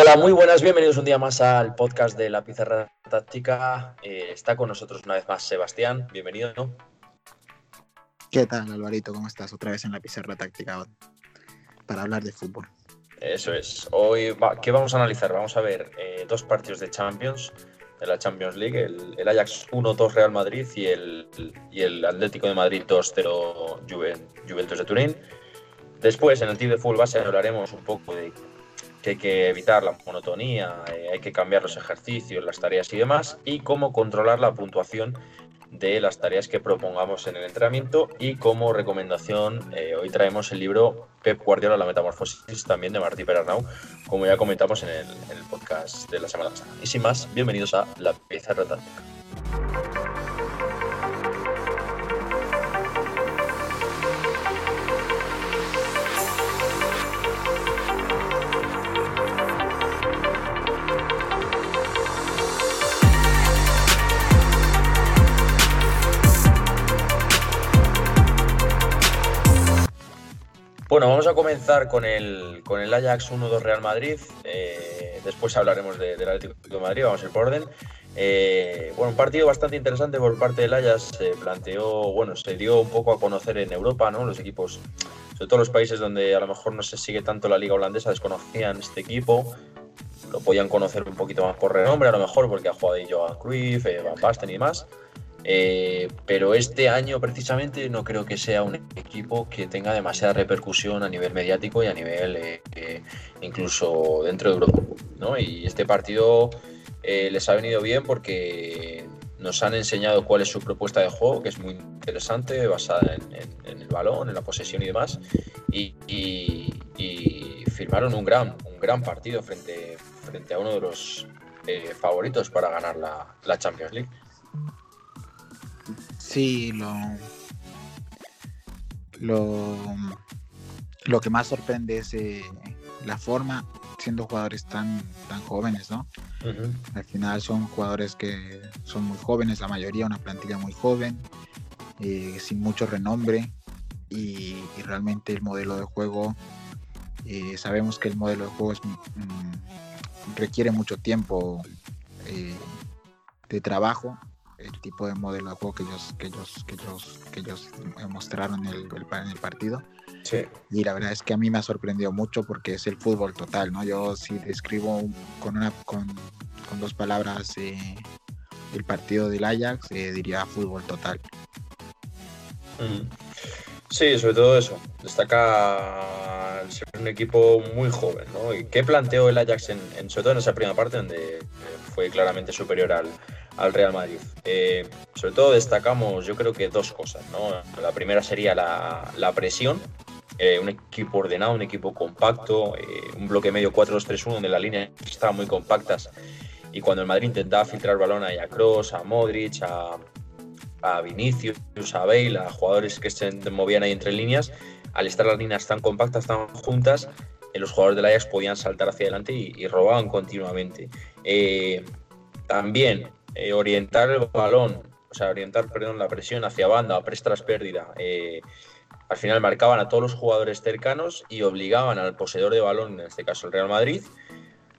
Hola, muy buenas, bienvenidos un día más al podcast de la Pizarra Táctica. Eh, está con nosotros una vez más Sebastián, bienvenido. ¿no? ¿Qué tal, Alvarito? ¿Cómo estás? Otra vez en la Pizarra Táctica para hablar de fútbol. Eso es. Hoy, ¿qué vamos a analizar? Vamos a ver eh, dos partidos de Champions, de la Champions League, el, Ajax 1-2 Real Madrid y el, y el Atlético de Madrid 2-0 Juventus de Turín. Después, en el team de fútbol base, hablaremos un poco de que hay que evitar la monotonía, eh, hay que cambiar los ejercicios, las tareas y demás, y cómo controlar la puntuación de las tareas que propongamos en el entrenamiento. Y como recomendación, eh, hoy traemos el libro Pep Guardiola, la metamorfosis, también de Martí Perarnau, como ya comentamos en el, en el podcast de la semana pasada. Y sin más, bienvenidos a La Pieza Rotante. Bueno, vamos a comenzar con el, con el Ajax 1-2 Real Madrid. Eh, después hablaremos del Atlético de Madrid, vamos a ir por orden. Eh, bueno, un partido bastante interesante por parte del Ajax. Se planteó, bueno, se dio un poco a conocer en Europa, ¿no? Los equipos, sobre todo los países donde a lo mejor no se sigue tanto la liga holandesa, desconocían este equipo. Lo podían conocer un poquito más por renombre, a lo mejor, porque ha jugado ahí Johan Cruyff, eh, Van Basten y demás. Eh, pero este año precisamente no creo que sea un equipo que tenga demasiada repercusión a nivel mediático y a nivel eh, eh, incluso dentro de Europa. ¿no? Y este partido les ha venido bien porque nos han enseñado cuál es su propuesta de juego, que es muy interesante, basada en, el balón, en la posesión y demás. Y, firmaron un gran, un gran partido frente, frente a uno de los favoritos para ganar la Champions League. Sí, lo, lo, que más sorprende es eh, la forma, siendo jugadores tan, tan jóvenes, ¿no? Al final son jugadores que son muy jóvenes, la mayoría, una plantilla muy joven, eh, sin mucho renombre y, realmente el modelo de juego, eh, sabemos que el modelo de juego mm, requiere mucho tiempo de trabajo el tipo de modelo de juego que ellos, que ellos, que ellos, que ellos mostraron en el, en el partido. Sí. Y la verdad es que a mí me ha sorprendido mucho porque es el fútbol total, ¿no? Yo si describo con, una, con, con dos palabras eh, el partido del Ajax, eh, diría fútbol total. Sí, sobre todo eso. Destaca ser un equipo muy joven, ¿no? ¿Y qué planteó el Ajax, en, en, sobre todo en esa primera parte, donde fue claramente superior al, al Real Madrid. Eh, sobre todo destacamos, yo creo que dos cosas. La primera sería la, presión. Eh, un equipo ordenado, un equipo compacto, eh, un bloque medio 4-2-3-1 donde las líneas estaban muy compactas y cuando el Madrid intentaba filtrar balón a Kroos, a Modric, a, Vinicius, a Bale, a jugadores que se movían ahí entre líneas, al estar las líneas tan compactas, tan juntas, los jugadores del Ajax podían saltar hacia adelante y, robaban continuamente. también eh, orientar el balón, o sea, orientar, perdón, la presión hacia banda, a tras pérdida. Eh, al final marcaban a todos los jugadores cercanos y obligaban al poseedor de balón, en este caso el Real Madrid,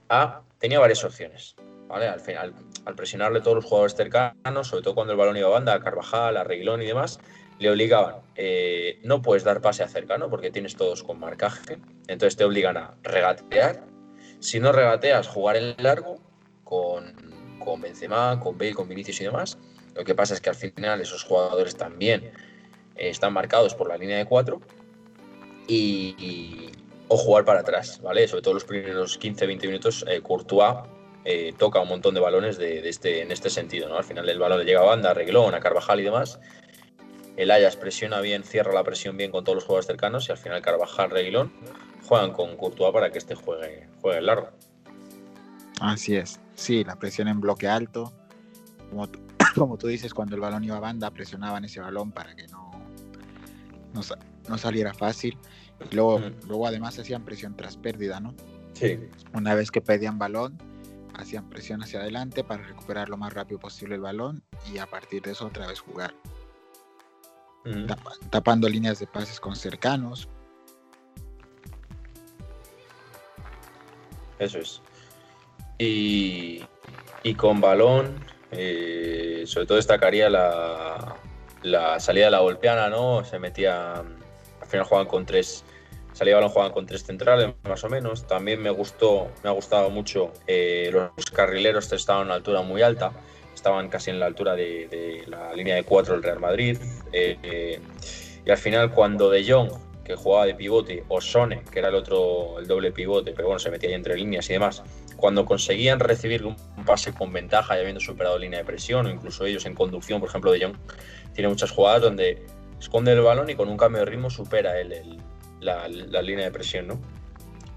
a. tenía varias opciones. ¿vale? Al, final, al presionarle todos los jugadores cercanos, sobre todo cuando el balón iba a banda, a Carvajal, a Reguilón y demás, le obligaban, eh, no puedes dar pase a cercano porque tienes todos con marcaje, entonces te obligan a regatear. Si no regateas, jugar en largo con con Benzema, con Bale, con Vinicius y demás. Lo que pasa es que al final esos jugadores también eh, están marcados por la línea de cuatro y, o jugar para atrás, ¿vale? Sobre todo los primeros 15-20 minutos, eh, Courtois eh, toca un montón de balones de, este, en este sentido, ¿no? Al final el balón le llega a banda, a Reglón, a Carvajal y demás. El Ajax presiona bien, cierra la presión bien con todos los jugadores cercanos y al final Carvajal, Reguilón juegan con Courtois para que este juegue, juegue largo. Así es. Sí, la presión en bloque alto. Como, tú dices, cuando el balón iba a banda, presionaban ese balón para que no, no, saliera fácil. Y luego, luego además hacían presión tras pérdida, ¿no? Sí. Una vez que pedían balón, hacían presión hacia adelante para recuperar lo más rápido posible el balón y a partir de eso otra vez jugar. tapando líneas de pases con cercanos. Eso es. Y, con balón, eh, sobre todo destacaría la, salida de la golpeana, ¿no? Se metía, al final jugaban con tres, salía balón jugaban con tres centrales, más o menos. También me gustó, me ha gustado mucho, eh, los carrileros estaban a una altura muy alta, estaban casi en la altura de, la línea de cuatro del Real Madrid. Eh, y al final, cuando De Jong, que jugaba de pivote, o Sone, que era el otro, el doble pivote, pero bueno, se metía ahí entre líneas y demás, cuando conseguían recibir un pase con ventaja y habiendo superado línea de presión, o incluso ellos en conducción, por ejemplo, De Jong tiene muchas jugadas donde esconde el balón y con un cambio de ritmo supera el, la, línea de presión, ¿no?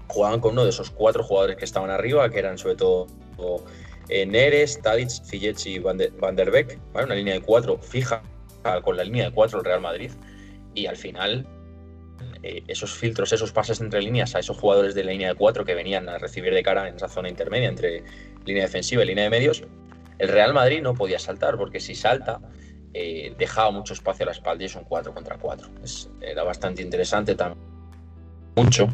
Jugaban con uno de esos cuatro jugadores que estaban arriba, que eran sobre todo eh, Neres, Tadic, Ziyech y Van, der Beek, una línea de cuatro fija con la línea de cuatro el Real Madrid, y al final eh, esos filtros, esos pases entre líneas a esos jugadores de la línea de cuatro que venían a recibir de cara en esa zona intermedia entre línea defensiva y línea de medios, el Real Madrid no podía saltar, porque si salta, eh, dejaba mucho espacio a la espalda y es un 4 contra 4. era bastante interesante también. Mucho.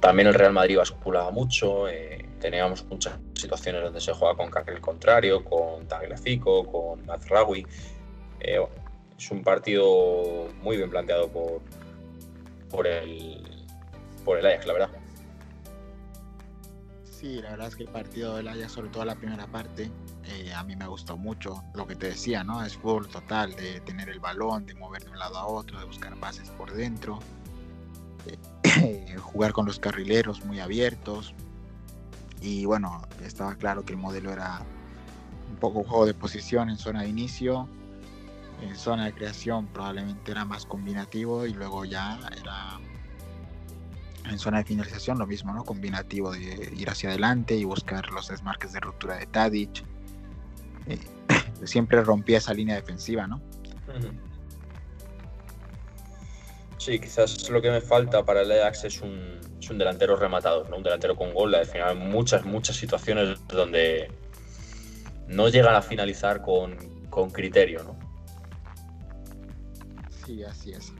También el Real Madrid basculaba mucho. Eh, teníamos muchas situaciones donde se juega con carril contrario, con Tagliafico, con Mazraoui. Es un partido muy bien planteado por, por, el, por el Ajax, la verdad. Sí, la verdad es que el partido del Ajax, sobre todo la primera parte, eh, a mí me gustó mucho. Lo que te decía, ¿no? Es fútbol total, de tener el balón, de mover de un lado a otro, de buscar pases por dentro, jugar con los carrileros muy abiertos. Y bueno, estaba claro que el modelo era un poco juego de posición en zona de inicio en zona de creación probablemente era más combinativo y luego ya era en zona de finalización lo mismo, ¿no? Combinativo de ir hacia adelante y buscar los desmarques de ruptura de Tadic. Eh, siempre rompía esa línea defensiva, ¿no? Sí, quizás lo que me falta para el Ajax es un, delantero rematador, ¿no? Un delantero con gol. Al final muchas, muchas situaciones donde no llegan a finalizar con, con criterio, ¿no? Sí, así es.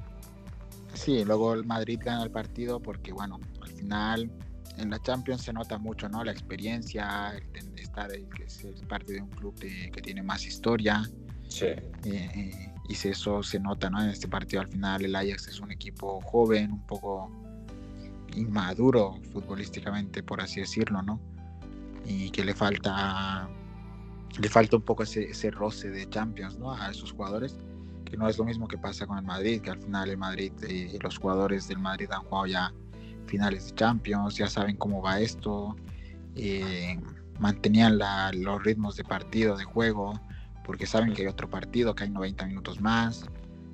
Sí, luego el Madrid gana el partido porque, bueno, al final en la Champions se nota mucho, ¿no? La experiencia, el estar, que es parte de un club que tiene más historia. Sí. Eh, y eso se nota, ¿no? En este partido al final el Ajax es un equipo joven, un poco inmaduro futbolísticamente, por así decirlo, ¿no? Y que le falta le falta un poco ese, ese roce de Champions, ¿no? A esos jugadores que no es lo mismo que pasa con el Madrid, que al final el Madrid, eh, los jugadores del Madrid han jugado ya finales de Champions, ya saben cómo va esto, eh, mantenían los ritmos de partido, de juego, porque saben que hay otro partido, que hay 90 minutos más.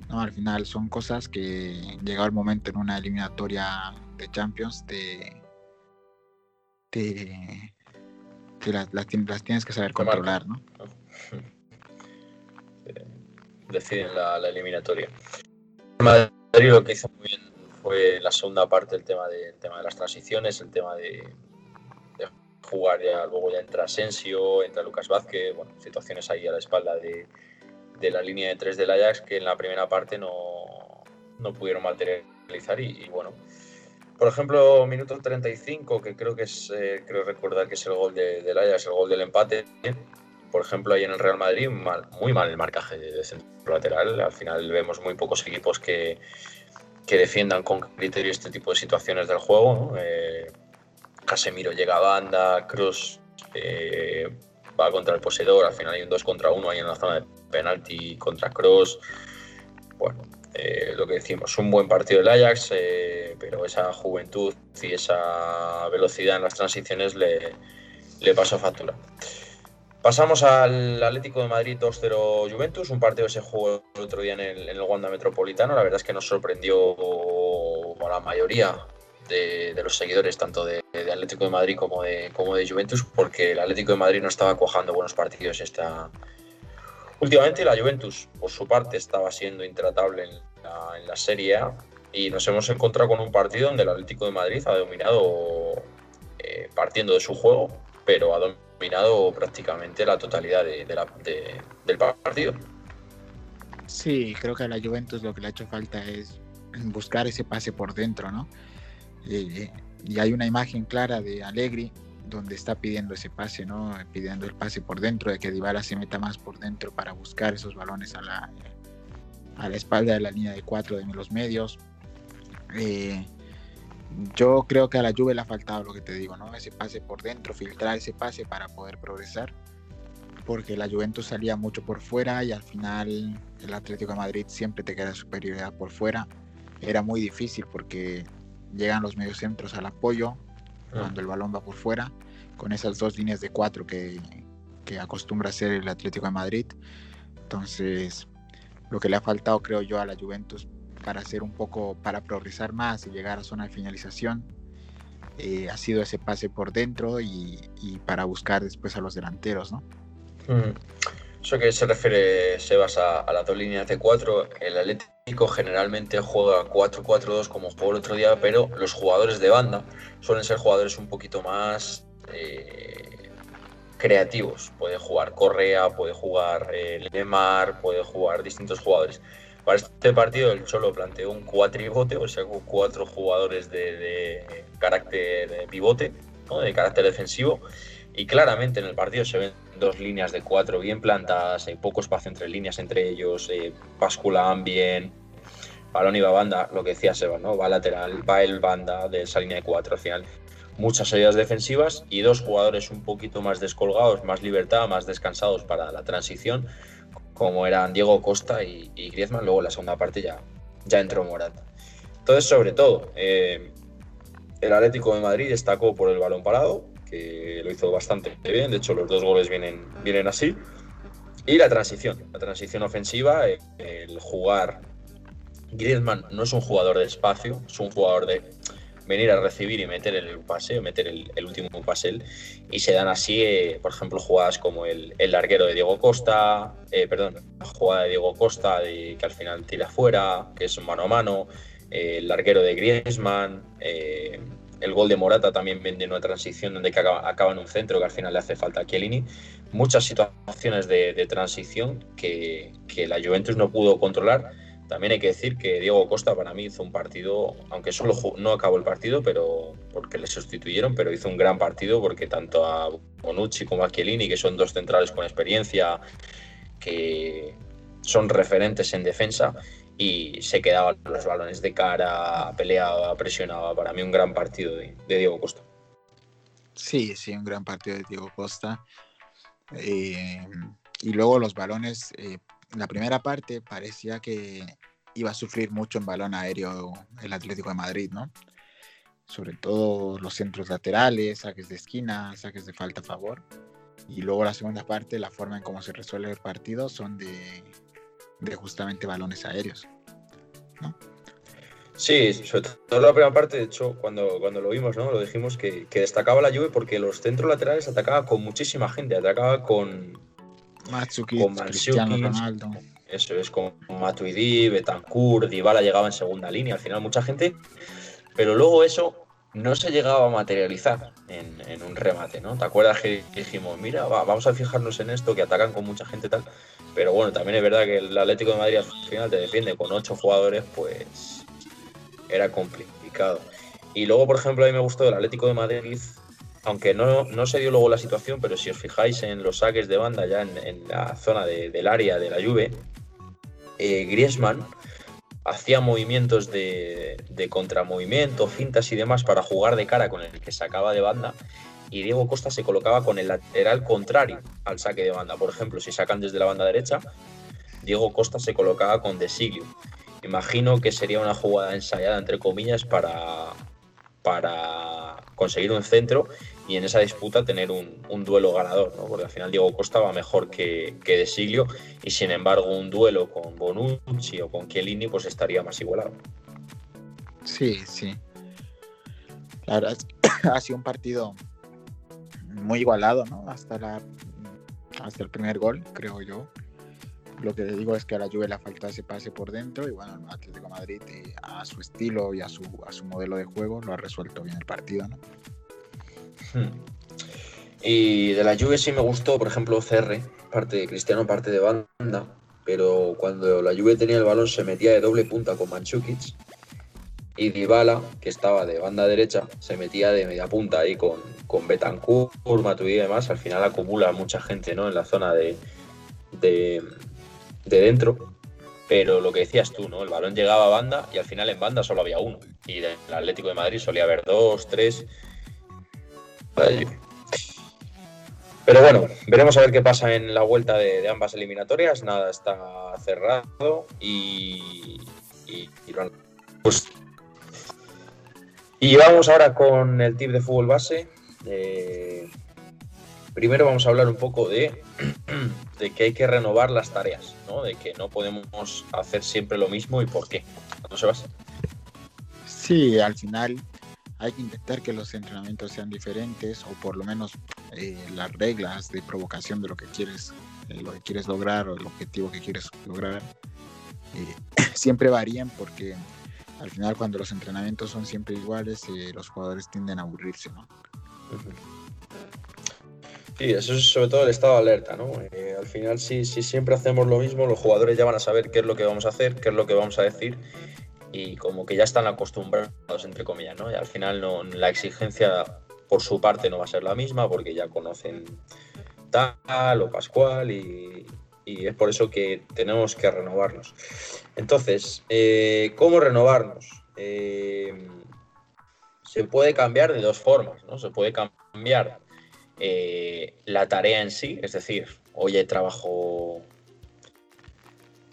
¿no? Al final son cosas que llegado el momento en una eliminatoria de Champions te, las, tienes que saber controlar, ¿no? Deciden la, eliminatoria. Madrid lo que hizo muy bien fue la segunda parte el tema de, tema de las transiciones, el tema de, jugar ya, luego ya entra Asensio, entra Lucas Vázquez, bueno, situaciones ahí a la espalda de, la línea de tres del Ajax que en la primera parte no, no pudieron materializar y, bueno, por ejemplo, minuto 35, que creo que es, eh, creo recordar que es el gol de, del Ajax, el gol del empate, por ejemplo, ahí en el Real Madrid, muy mal el marcaje de centro lateral. Al final vemos muy pocos equipos que, que defiendan con criterio este tipo de situaciones del juego. Eh, Casemiro llega a banda, Cruz eh, va contra el poseedor, al final hay un 2 contra 1 ahí en la zona de penalti contra Cross. Bueno, eh, lo que decimos, un buen partido del Ajax, pero esa juventud y esa velocidad en las transiciones le, le pasó factura. Pasamos al Atlético de Madrid 2-0 Juventus, un partido que se jugó el otro día en el, Wanda Metropolitano. La verdad es que nos sorprendió a la mayoría de, los seguidores, tanto de, Atlético de Madrid como de, como de Juventus, porque el Atlético de Madrid no estaba cuajando buenos partidos esta. Últimamente la Juventus, por su parte, estaba siendo intratable en la, Serie A y nos hemos encontrado con un partido donde el Atlético de Madrid ha dominado eh, partiendo de su juego, pero ha dominado dominado prácticamente la totalidad de, del partido. Sí, creo que a la Juventus lo que le ha hecho falta es buscar ese pase por dentro, ¿no? y hay una imagen clara de Allegri donde está pidiendo ese pase, ¿no? Pidiendo el pase por dentro, de que Dybala se meta más por dentro para buscar esos balones a la, a la espalda de la línea de cuatro de los medios. Eh, yo creo que a la Juve le ha faltado lo que te digo, ¿no? Ese pase por dentro, filtrar ese pase para poder progresar. Porque la Juventus salía mucho por fuera y al final el Atlético de Madrid siempre te queda superioridad por fuera. Era muy difícil porque llegan los mediocentros al apoyo ah. cuando el balón va por fuera, con esas dos líneas de cuatro que, que acostumbra hacer el Atlético de Madrid. Entonces, lo que le ha faltado, creo yo, a la Juventus para hacer un poco, para progresar más y llegar a zona de finalización, eh, ha sido ese pase por dentro y, para buscar después a los delanteros, ¿no? Mm. Eso que se refiere, Sebas, a, a las dos líneas de cuatro, el Atlético generalmente juega 4-4-2 como jugó el otro día, pero los jugadores de banda suelen ser jugadores un poquito más eh, creativos. Puede jugar Correa, puede jugar eh, Lemar, puede jugar distintos jugadores. Para este partido el Cholo planteó un cuatribote, o sea, con cuatro jugadores de, carácter de pivote, de carácter defensivo. Y claramente en el partido se ven dos líneas de cuatro bien plantadas, hay poco espacio entre líneas entre ellos, eh, basculan bien, balón va banda, lo que decía Seba, ¿no? Va lateral, va el banda de esa línea de cuatro al final. Muchas salidas defensivas y dos jugadores un poquito más descolgados, más libertad, más descansados para la transición, como eran Diego Costa y, Griezmann. Luego en la segunda parte ya, ya entró Morata. Entonces, sobre todo, eh, el Atlético de Madrid destacó por el balón parado, que lo hizo bastante bien. De hecho, los dos goles vienen, vienen así. Y la transición, la transición ofensiva, el jugar. Griezmann no es un jugador de espacio, es un jugador de venir a recibir y meter el pase, meter el, último pase. Y se dan así, eh, por ejemplo, jugadas como el, el larguero de Diego Costa, eh, perdón, la jugada de Diego Costa de, que al final tira fuera, que es mano a mano, eh, el larguero de Griezmann, el gol de Morata también viene una transición donde acaba, en un centro que al final le hace falta a Chiellini. Muchas situaciones de, transición que, que la Juventus no pudo controlar también hay que decir que Diego Costa para mí hizo un partido, aunque solo no acabó el partido, pero porque le sustituyeron, pero hizo un gran partido porque tanto a Bonucci como a Chiellini, que son dos centrales con experiencia, que son referentes en defensa, y se quedaban los balones de cara, peleaba, presionaba. Para mí un gran partido de, Diego Costa. Sí, sí, un gran partido de Diego Costa. Eh, y luego los balones eh, la primera parte parecía que iba a sufrir mucho en balón aéreo el Atlético de Madrid, ¿no? Sobre todo los centros laterales, saques de esquina, saques de falta a favor. Y luego la segunda parte, la forma en cómo se resuelve el partido son de, justamente balones aéreos, ¿no? Sí, sobre todo la primera parte, de hecho, cuando, cuando lo vimos, ¿no? Lo dijimos que, destacaba la Juve porque los centros laterales atacaba con muchísima gente, atacaba con, con Cristiano Ronaldo. Eso es, con Matuidi, Betancourt, Dybala llegaba en segunda línea, al final mucha gente, pero luego eso no se llegaba a materializar en, un remate, ¿no? ¿Te acuerdas que dijimos, mira, vamos a fijarnos en esto, que atacan con mucha gente y tal? Pero bueno, también es verdad que el Atlético de Madrid al final te defiende con ocho jugadores, pues era complicado. Y luego, por ejemplo, a mí me gustó el Atlético de Madrid aunque no, se dio luego la situación, pero si os fijáis en los saques de banda ya en, la zona del área de la Juve, eh, Griezmann hacía movimientos de, de, contramovimiento, fintas y demás para jugar de cara con el que sacaba de banda y Diego Costa se colocaba con el lateral contrario al saque de banda. Por ejemplo, si sacan desde la banda derecha, Diego Costa se colocaba con Desiglio. Imagino que sería una jugada ensayada, entre comillas, para, para conseguir un centro y en esa disputa tener un, duelo ganador, ¿no? porque al final Diego Costa va mejor que, que De Siglio y sin embargo un duelo con Bonucci o con Chiellini pues estaría más igualado. Sí, sí. La verdad ha sido un partido muy igualado, ¿no? Hasta, la, hasta el primer gol, creo yo. Lo que digo es que a la Juve le falta ese pase por dentro y bueno, el Atlético Madrid eh, a su estilo y a su, a su modelo de juego lo ha resuelto bien el partido, ¿no? Hmm. Y de la Juve sí me gustó, por ejemplo, CR, parte de Cristiano, parte de banda, pero cuando la Juve tenía el balón se metía de doble punta con Manchukic y Dybala, que estaba de banda derecha, se metía de media punta ahí con, con Betancourt, Matuidi y demás. Al final acumula mucha gente ¿no? en la zona de, de, dentro. Pero lo que decías tú, ¿no? El balón llegaba a banda y al final en banda solo había uno. Y del Atlético de Madrid solía haber dos, tres. Pero bueno, veremos a ver qué pasa en la vuelta de, ambas eliminatorias. Nada está cerrado y, pues y vamos ahora con el tip de fútbol base. Eh, primero vamos a hablar un poco de, de, que hay que renovar las tareas, ¿no? de que no podemos hacer siempre lo mismo y por qué. ¿No se vas? Sí, al final hay que intentar que los entrenamientos sean diferentes o por lo menos eh, las reglas de provocación de lo que quieres, eh, lo que quieres lograr o el objetivo que quieres lograr siempre varían porque al final cuando los entrenamientos son siempre iguales, eh, los jugadores tienden a aburrirse, ¿no? Sí, eso es sobre todo el estado de alerta, ¿no? Eh, al final, si, si siempre hacemos lo mismo, los jugadores ya van a saber qué es lo que vamos a hacer, qué es lo que vamos a decir, y como que ya están acostumbrados, entre comillas, ¿no? Y al final no, la exigencia por su parte no va a ser la misma, porque ya conocen tal o Pascual y, y es por eso que tenemos que renovarnos. Entonces, eh, ¿cómo renovarnos? Eh, se puede cambiar de dos formas, ¿no? Se puede cambiar eh, la tarea en sí, es decir, hoy trabajo,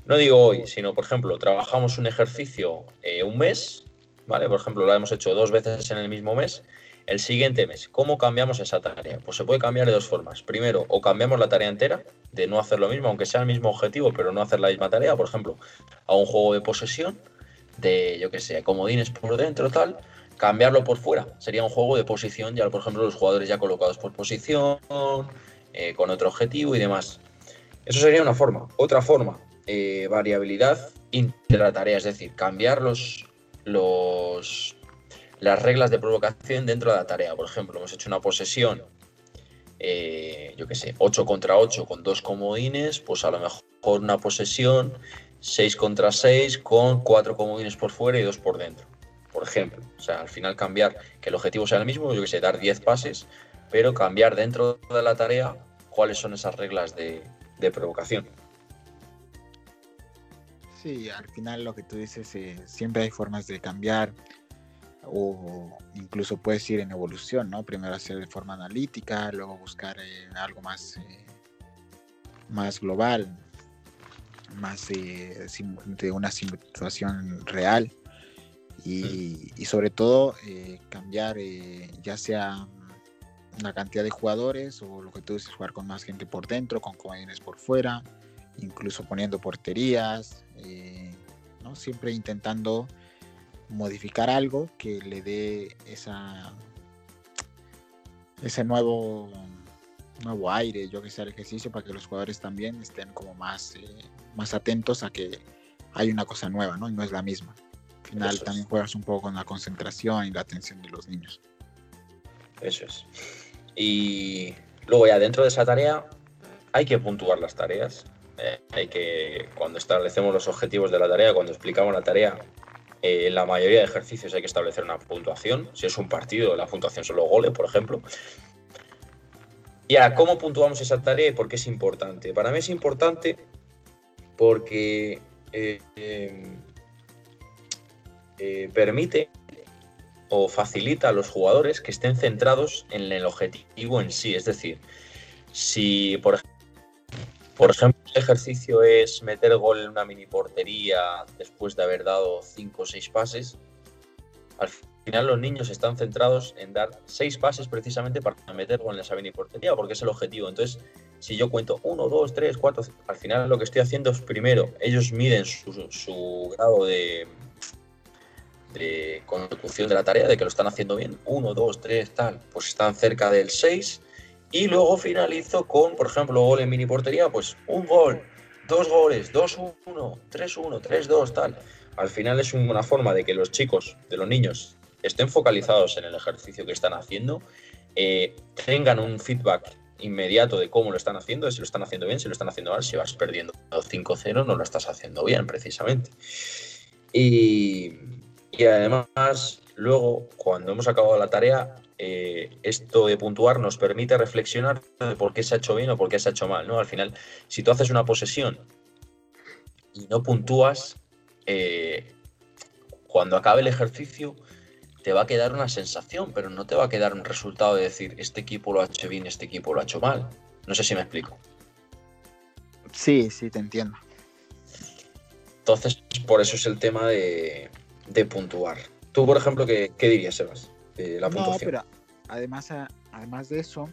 no digo hoy, sino por ejemplo, trabajamos un ejercicio un mes, ¿vale? Por ejemplo, lo hemos hecho dos veces en el mismo mes el siguiente mes, ¿cómo cambiamos esa tarea? Pues se puede cambiar de dos formas. Primero, o cambiamos la tarea entera, de no hacer lo mismo, aunque sea el mismo objetivo, pero no hacer la misma tarea. Por ejemplo, a un juego de posesión, de, yo que sé, comodines por dentro, tal, cambiarlo por fuera. Sería un juego de posición, ya por ejemplo, los jugadores ya colocados por posición, eh, con otro objetivo y demás. Eso sería una forma. Otra forma, eh, variabilidad intra tarea, es decir, cambiar los, las reglas de provocación dentro de la tarea. Por ejemplo, hemos hecho una posesión, eh, yo qué sé, 8 contra 8 con dos comodines, pues a lo mejor una posesión 6 contra 6 con cuatro comodines por fuera y dos por dentro. Por ejemplo, o sea, al final cambiar, que el objetivo sea el mismo, yo que sé, dar 10 pases, pero cambiar dentro de la tarea cuáles son esas reglas de provocación. Sí, al final lo que tú dices, eh, siempre hay formas de cambiar o incluso puedes ir en evolución, ¿no? Primero hacer de forma analítica, luego buscar eh, algo más, eh, más global, más eh, de una situación real y, sobre todo cambiar ya sea la cantidad de jugadores o lo que tú dices, jugar con más gente por dentro, con comodines por fuera, incluso poniendo porterías, ¿no? Siempre intentando modificar algo que le dé esa ese nuevo nuevo aire, yo que sé, al ejercicio para que los jugadores también estén como más, eh, más atentos a que hay una cosa nueva, ¿no? Y no es la misma. Al final también juegas un poco con la concentración y la atención de los niños. Eso es. Y luego ya dentro de esa tarea hay que puntuar las tareas. Eh, hay que, cuando establecemos los objetivos de la tarea, cuando explicamos la tarea, en eh, la mayoría de ejercicios hay que establecer una puntuación. Si es un partido, la puntuación son los goles, por ejemplo. Y ahora, ¿cómo puntuamos esa tarea y por qué es importante? Para mí es importante porque eh, eh, permite o facilita a los jugadores que estén centrados en el objetivo en sí. Es decir, si por ejemplo por ejemplo, el ejercicio es meter gol en una mini portería después de haber dado 5 o 6 pases. Al final los niños están centrados en dar 6 pases precisamente para meter gol en esa mini portería, porque es el objetivo. Entonces, si yo cuento 1, 2, 3, 4, al final lo que estoy haciendo es primero, ellos miden su, grado de, de consecución de la tarea, de que lo están haciendo bien. 1, 2, 3, tal, pues están cerca del 6 y luego finalizo con, por ejemplo, gol en mini portería, pues un gol, dos goles, 2-1, 3-1, 3-2, tal. Al final es una forma de que los chicos, de los niños, estén focalizados en el ejercicio que están haciendo, eh, tengan un feedback inmediato de cómo lo están haciendo, si lo están haciendo bien, si lo están haciendo mal, si vas perdiendo 5-0 no lo estás haciendo bien precisamente. Y, Y además, luego, cuando hemos acabado la tarea, eh, esto de puntuar nos permite reflexionar de por qué se ha hecho bien o por qué se ha hecho mal. ¿no? Al final, si tú haces una posesión y no puntúas, eh, cuando acabe el ejercicio te va a quedar una sensación, pero no te va a quedar un resultado de decir, este equipo lo ha hecho bien, este equipo lo ha hecho mal. No sé si me explico. Sí, sí, te entiendo. Entonces, por eso es el tema de, puntuar. Tú, por ejemplo, ¿qué, dirías, Sebas? La puntuación. No, pero además, además de eso,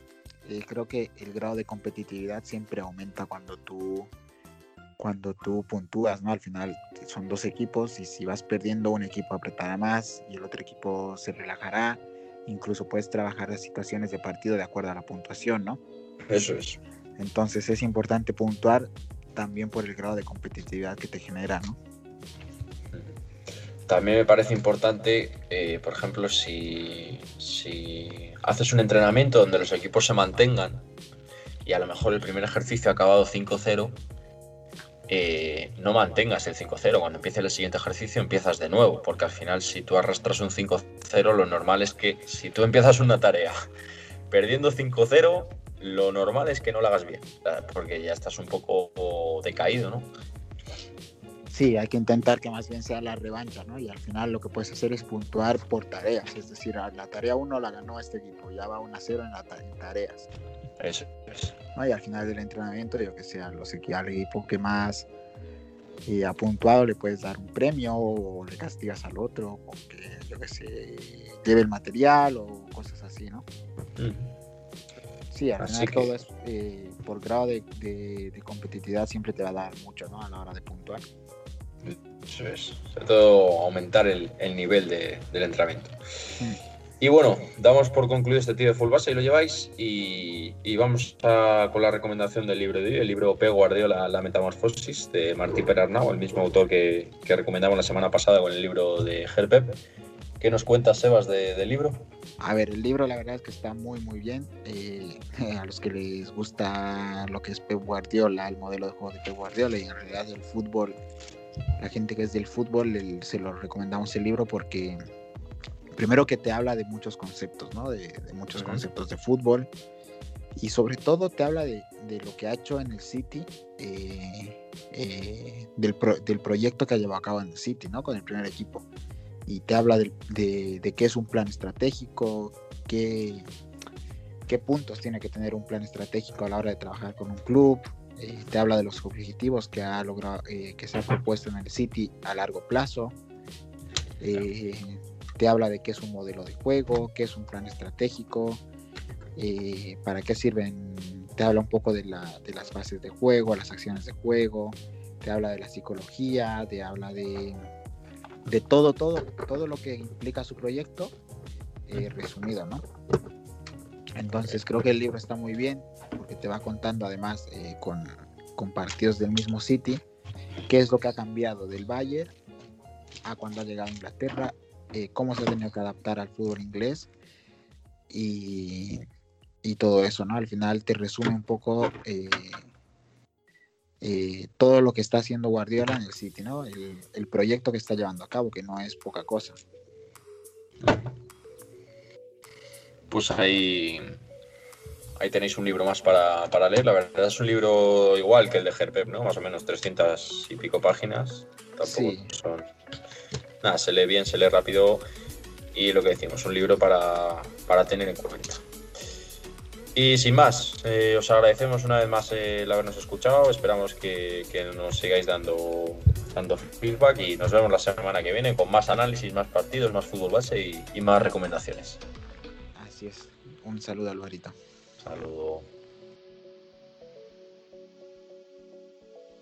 eh, creo que el grado de competitividad siempre aumenta cuando tú cuando tú puntúas, ¿no? Al final son dos equipos y si vas perdiendo un equipo apretará más y el otro equipo se relajará. Incluso puedes trabajar las situaciones de partido de acuerdo a la puntuación, ¿no? Eso es. Entonces es importante puntuar también por el grado de competitividad que te genera, ¿no? También me parece importante, eh, por ejemplo, si, haces un entrenamiento donde los equipos se mantengan y a lo mejor el primer ejercicio ha acabado 5-0, eh, no mantengas el 5-0. Cuando empiece el siguiente ejercicio empiezas de nuevo, porque al final si tú arrastras un 5-0, lo normal es que si tú empiezas una tarea perdiendo 5-0, lo normal es que no la hagas bien, porque ya estás un poco decaído, ¿no? Sí, hay que intentar que más bien sea la revancha, ¿no? Y al final lo que puedes hacer es puntuar por tareas, es decir, la tarea 1 la ganó este equipo, ya va 1-0 en, la en tareas. Eso es. Y al final del entrenamiento, yo que sé, los al equipo que más eh, ha puntuado le puedes dar un premio o le castigas al otro porque, yo que sé, lleve el material o cosas así, ¿no? Sí, al final todo es eh, por grado de, competitividad siempre te va a dar mucho, ¿no? A la hora de puntuar. Eso es, sobre todo aumentar el, nivel del entrenamiento. Y bueno, damos por concluido este tío de full base y lo lleváis. Y, vamos con la recomendación del libro de hoy, el libro P. Guardiola, La Metamorfosis, de Martí Perarnau, el mismo autor que, recomendamos la semana pasada con el libro de Herpep. ¿Qué nos cuentas, Sebas, del libro? A ver, el libro la verdad es que está muy, muy bien. Eh, a los que les gusta lo que es Pep Guardiola, el modelo de juego de Pep Guardiola y en realidad el fútbol, la gente que es del fútbol, se lo recomendamos el libro porque primero que te habla de muchos conceptos, ¿no? De, muchos conceptos de fútbol y sobre todo te habla de, lo que ha hecho en el City, eh, eh, del, proyecto que ha llevado a cabo en el City, ¿no? Con el primer equipo. Y te habla de, qué es un plan estratégico, qué, qué puntos tiene que tener un plan estratégico a la hora de trabajar con un club. Eh, te habla de los objetivos que ha logrado, que se ha propuesto en el City a largo plazo. Te habla de qué es un modelo de juego, qué es un plan estratégico, eh, para qué sirven, te habla un poco de, las bases de juego, las acciones de juego, te habla de la psicología, te habla de, de todo, todo, todo lo que implica su proyecto, eh, resumido, ¿no? Entonces creo que el libro está muy bien, porque te va contando además eh, con, con partidos del mismo City, qué es lo que ha cambiado del Bayern a cuando ha llegado a Inglaterra eh, cómo se ha tenido que adaptar al fútbol inglés y, todo eso, ¿no? Al final te resume un poco eh, todo lo que está haciendo Guardiola en el City, ¿no? El, proyecto que está llevando a cabo, que no es poca cosa. Pues ahí, ahí tenéis un libro más para, leer. La verdad es un libro igual que el de Herpep, ¿no? Más o menos 300 y pico páginas. Tampoco son nada, se lee bien, se lee rápido y lo que decimos, un libro para, tener en cuenta. Y sin más, eh, os agradecemos una vez más el habernos escuchado, esperamos que, nos sigáis dando, dando feedback y nos vemos la semana que viene con más análisis, más partidos, más fútbol base y, y más recomendaciones. Así es, un saludo Alvarito. Saludo.